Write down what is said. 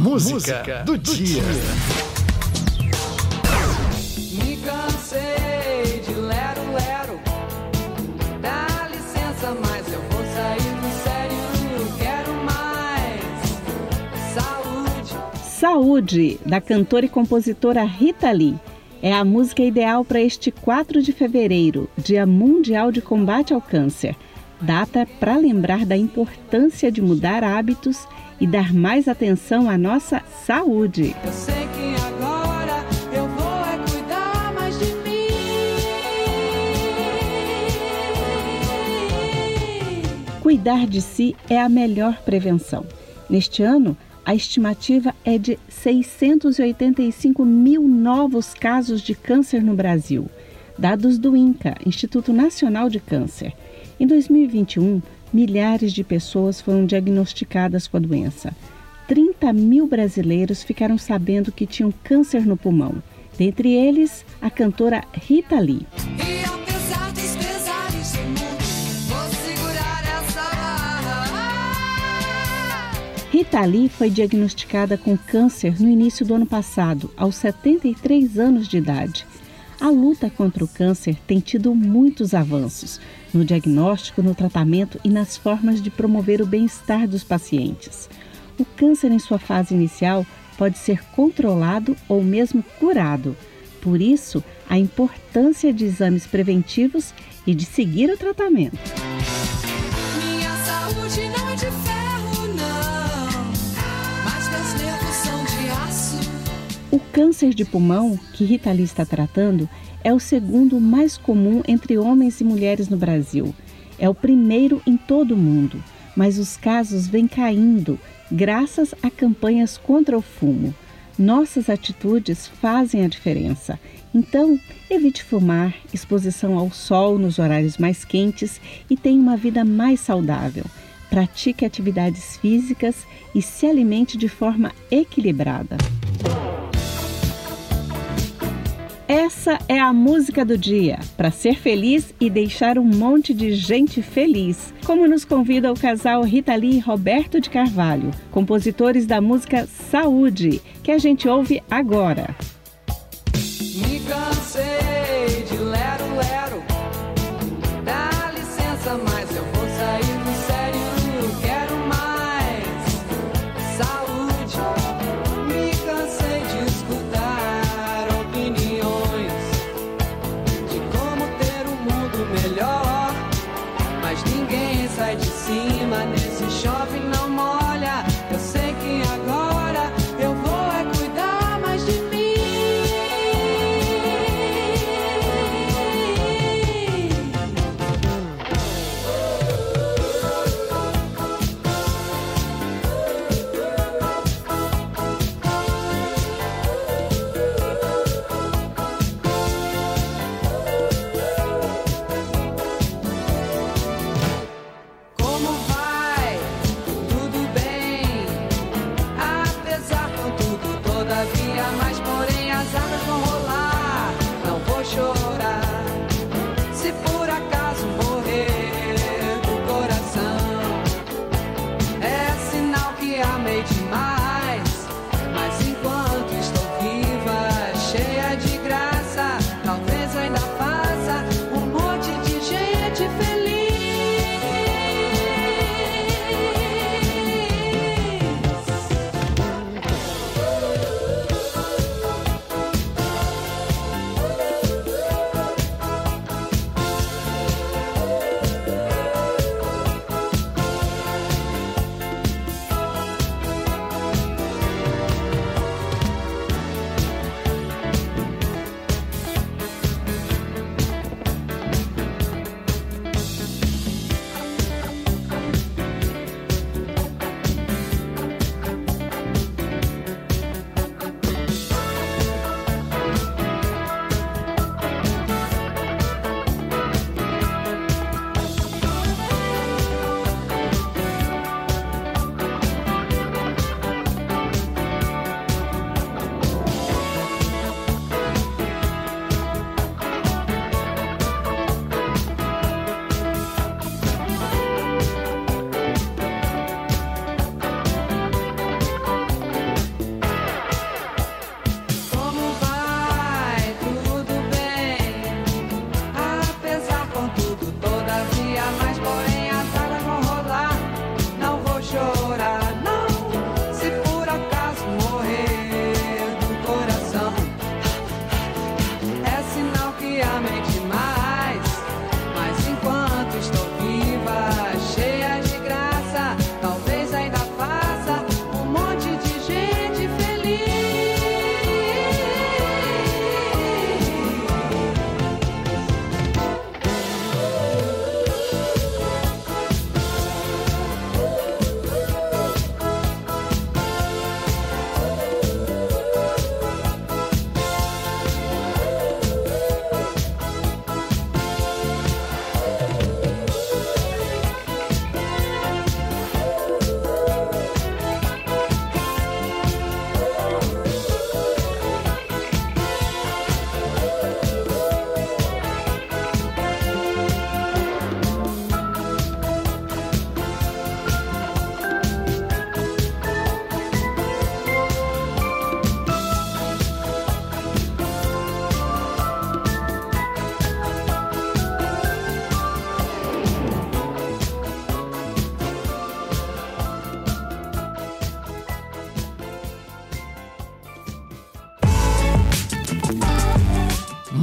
Música, Música do, do, dia. Me cansei de lero, lero. Dá licença, mas eu vou sair do sério. Quero mais saúde. Saúde, da cantora e compositora Rita Lee. É a música ideal para este 4 de fevereiro, Dia Mundial de Combate ao Câncer. Data para lembrar da importância de mudar hábitos e dar mais atenção à nossa saúde. Eu sei que agora eu vou é cuidar mais de mim. Cuidar de si é a melhor prevenção. Neste ano, a estimativa é de 685 mil novos casos de câncer no Brasil. Dados do INCA, Instituto Nacional de Câncer. Em 2021, milhares de pessoas foram diagnosticadas com a doença. 30 mil brasileiros ficaram sabendo que tinham câncer no pulmão. Dentre eles, a cantora Rita Lee. Rita Lee foi diagnosticada com câncer no início do ano passado, aos 73 anos de idade. A luta contra o câncer tem tido muitos avanços no diagnóstico, no tratamento e nas formas de promover o bem-estar dos pacientes. O câncer, em sua fase inicial, pode ser controlado ou mesmo curado. Por isso, a importância de exames preventivos e de seguir o tratamento. Minha saúde não é de ferro, não, mas meus nervos são de aço. O câncer de pulmão, que Rita Lee está tratando, é o segundo mais comum entre homens e mulheres no Brasil. É o primeiro em todo o mundo, mas os casos vêm caindo graças a campanhas contra o fumo. Nossas atitudes fazem a diferença. Então, evite fumar, exposição ao sol nos horários mais quentes e tenha uma vida mais saudável. Pratique atividades físicas e se alimente de forma equilibrada. Essa é a música do dia, para ser feliz e deixar um monte de gente feliz. Como nos convida o casal Rita Lee e Roberto de Carvalho, compositores da música Saúde, que a gente ouve agora. mais bom.